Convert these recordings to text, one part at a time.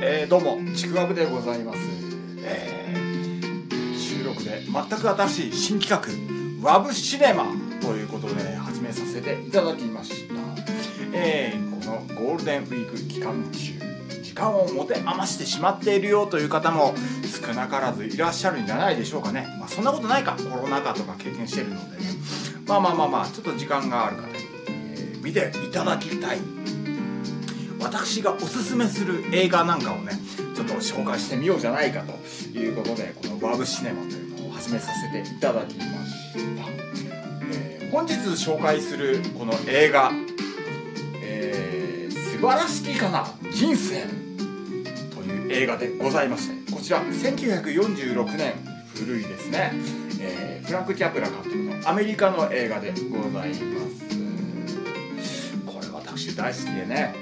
えー、どうもちくわぶでございます、えー、収録で全く新しい新企画ワブシネマということで始めさせていただきました、えー、このゴールデンウィーク期間中時間を持て余してしまっているよという方も少なからずいらっしゃるんじゃないでしょうかね、まあ、そんなことないかコロナ禍とか経験してるのでね。まあまあまあまあちょっと時間がある方に、えー見ていただきたい。私がおすすめする映画なんかをねちょっと紹介してみようじゃないかということでこのワブシネマというのを始めさせていただきました、えー本日紹介するこの映画「えー素晴らしきかな人生」という映画でございましてこちら1946年古いですね、えーフランク・キャプラ監督のアメリカの映画でございます。これ私大好きでね、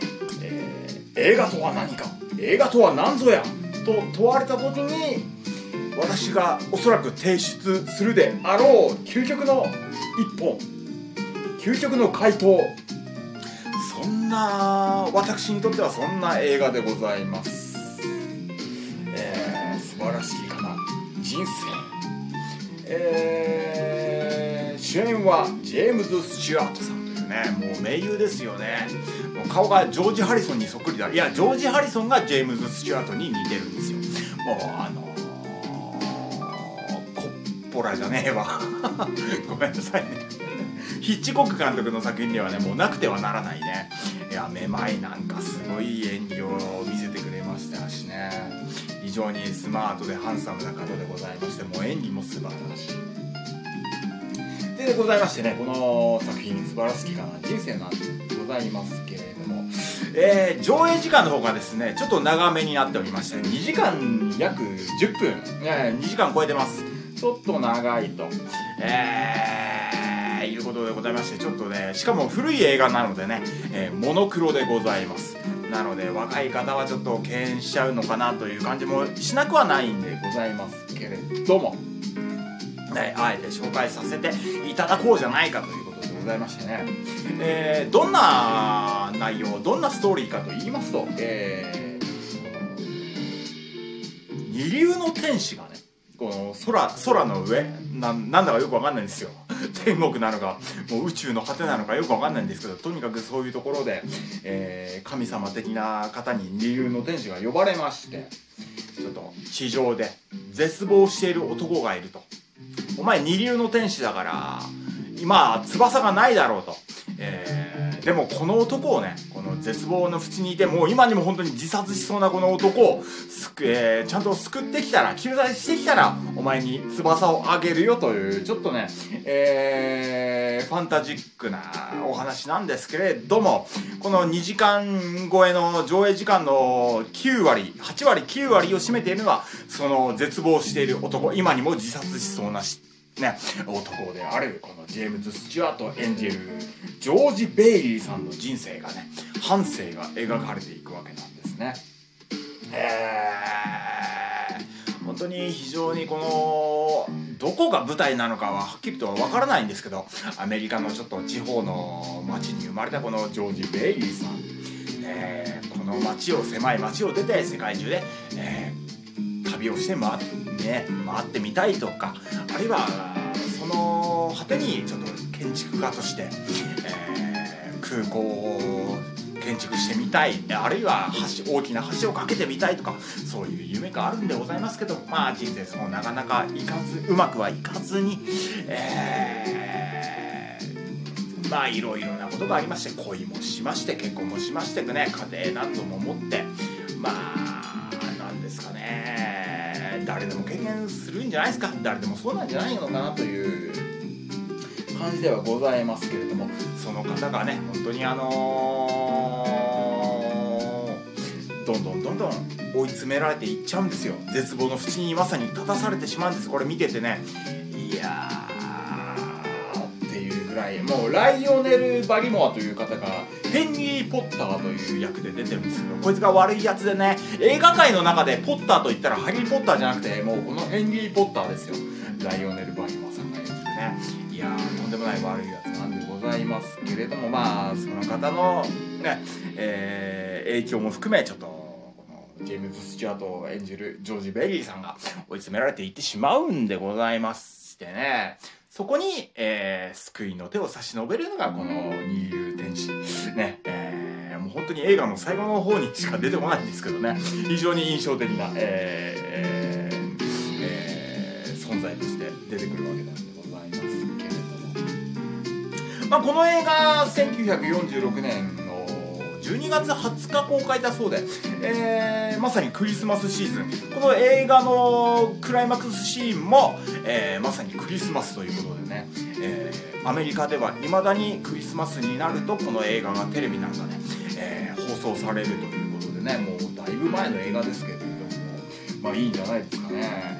映画とは何か？映画とは何ぞや？と問われた時に私がおそらく提出するであろう究極の一本究極の回答。そんな私にとってはそんな映画でございます、えー素晴らしいかな。人生。えー主演はジェームズ・スチュワートさん。というねもう名優ですよね顔がジョージ・ハリソンにそっくりだ。いやジョージ・ハリソンがジェームズ・スチュワートに似てるんですよ。もうあのーコッポラじゃねえわ。ごめんなさいね。ヒッチコック監督の作品ではねもうなくてはならないね。いやめまいなんかすごい演技を見せてくれましたしね。非常にスマートでハンサムな方でございましてもう演技も素晴らしい。でございましてねこの作品素晴らしきかな。人生なんでございますけれども、えー上映時間の方がですねちょっと長めになっておりまして2時間約10分、えー2時間超えてます。ちょっと長いと。えーいうことでございましてちょっとねしかも古い映画なのでね、えーモノクロでございます。なので若い方はちょっと敬遠しちゃうのかなという感じもしなくはないんでございますけれども。ね、あえて紹介させていただこうじゃないかということでございましてね、えーどんな内容どんなストーリーかと言いますと、えー二流の天使がねこの空空の上ななんだかよくわかんないんですよ。天国なのかもう宇宙の果てなのかよくわかんないんですけどとにかくそういうところで、えー神様的な方に二流の天使が呼ばれましてちょっと地上で絶望している男がいると。お前二流の天使だから今翼がないだろうと、えーでもこの男をねこの絶望の淵にいてもう今にも本当に自殺しそうなこの男をすく、えーちゃんと救ってきたら救済してきたらお前に翼をあげるよというちょっとね、えーファンタジックなお話なんですけれどもこの2時間超えの上映時間の9割8割9割を占めているのはその絶望している男今にも自殺しそうなしね、男であるこのジェームズ・スチュワート演じるジョージ・ベイリーさんの人生がね半生が描かれていくわけなんですね。えー、本当に非常にこのどこが舞台なのかははっきりとは分からないんですけどアメリカのちょっと地方の町に生まれたこのジョージ・ベイリーさん、えーこの町を狭い町を出て世界中で、えー旅をして回って,、ね、回ってみたいとかあるいはその果てにちょっと建築家として、えー空港を建築してみたいあるいは橋大きな橋を架けてみたいとかそういう夢があるんでございますけどまあ人生そうなかなかいかずうまくはいかずに、えーまあいろいろなことがありまして恋もしまして結婚もしましてね家庭なども持ってまあなんですかね。誰でも経験するんじゃないですか。誰でもそうなんじゃないのかなという。感じではございますけれども。その方がね本当にあのーどんどんどんどん追い詰められていっちゃうんですよ。絶望の淵にまさに立たされてしまうんです。これ見ててね。いやー。っていうぐらい。もうライオネル・バリモアという方がヘンリー・ポッターという役で出てるんですけどこいつが悪いやつでね映画界の中でポッターと言ったらハリー・ポッターじゃなくてもうこのヘンリー・ポッターですよ。ライオネル・バリモアさんが演じるね。いやーとんでもない悪いやつなんでございますけれどもまあその方のね、えー影響も含めちょっとジェームズ・スチュアートを演じるジョージ・ベリーさんが追い詰められていってしまうんでございましてね。そこに、えー、救いの手を差し伸べるのがこの二流ね、えー、もう本当に映画の最後の方にしか出てこないんですけどね。非常に印象的な、えー、えー、存在として出てくるわけなんでございますけれども。まあ、この映画、1946年12月20日公開だそうで、えー、まさにクリスマスシーズン。この映画のクライマックスシーンも、えー、まさにクリスマスということでね、えー、アメリカではいまだにクリスマスになるとこの映画がテレビなんかね、えー、放送されるということでねもうだいぶ前の映画ですけれどもまあいいんじゃないですかね、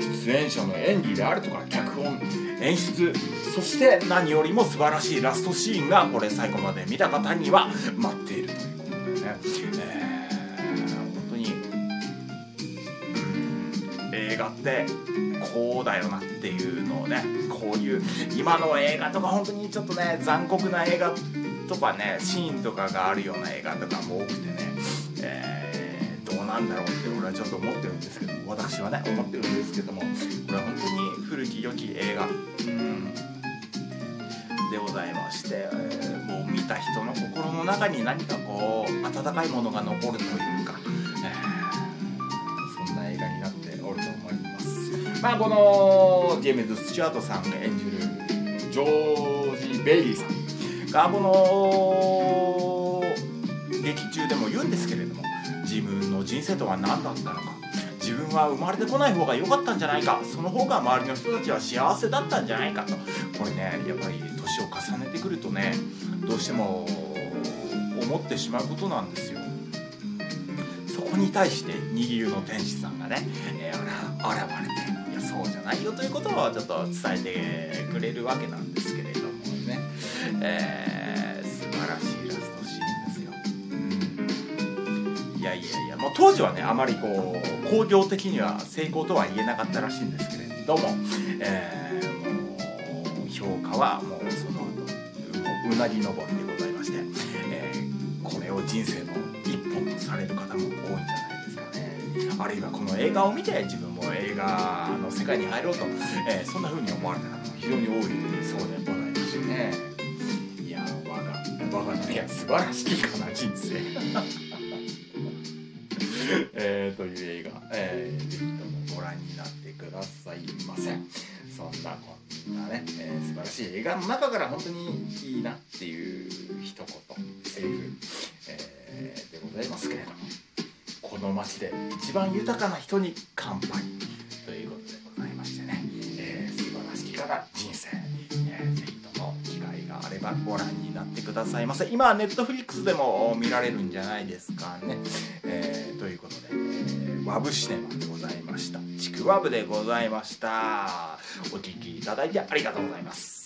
出演者の演技であるとか脚本演出。そして何よりも素晴らしいラストシーンがこれ最後まで見た方には待っているということでね、えー、本当に、映画ってこうだよなっていうのをねこういう今の映画とか本当にちょっとね残酷な映画とかねシーンとかがあるような映画とかも多くてね、えー、なんだろうって俺はちょっと思ってるんですけど私はね思ってるんですけどもこれは本当に古き良き映画。でございまして、えー、もう見た人の心の中に何かこう温かいものが残るというか、えー、そんな映画になっておると思います。まあこのジェームズ・スチュアートさんが演じるジョージ・ベイリーさんがこの劇中でも言うんですけれども自分の人生とは何だったのか。自分は生まれてこない方が良かったんじゃないか。その方が周りの人たちは幸せだったんじゃないかと。これねやっぱり年を重ねてくるとねどうしても思ってしまうことなんですよ。そこに対して二流の天使さんがね、えー、現れていやそうじゃないよということをちょっと伝えてくれるわけなんですけれどもね、えー、素晴らしい。いやいやいやもう当時はねあまりこう工業的には成功とは言えなかったらしいんですけれども、えー、もう評価はもうその後うなぎ登りでございまして、えー、これを人生の一本とされる方も多いんじゃないですかね。あるいはこの映画を見て自分も映画の世界に入ろうと、えー、そんな風に思われた方も非常に多いそうでございましてね。いや我が我がね素晴らしきかな人生。えー、という映画、えー、ぜひともご覧になってくださいませ。そんなこんなね、えー、素晴らしい映画の中から本当にいいなっていう一言、セリフ、えー、でございますけれども、この街で一番豊かな人に乾杯ということでございましてね、えー、素晴らしきから人生、えー、ぜひとも機会があればご覧になってくださいませ。今はネットフリックスでも見られるんじゃないですかね。えー、ということで、えー、ワブシネマでございました。ちくわぶでございました。お聴きいただいてありがとうございます。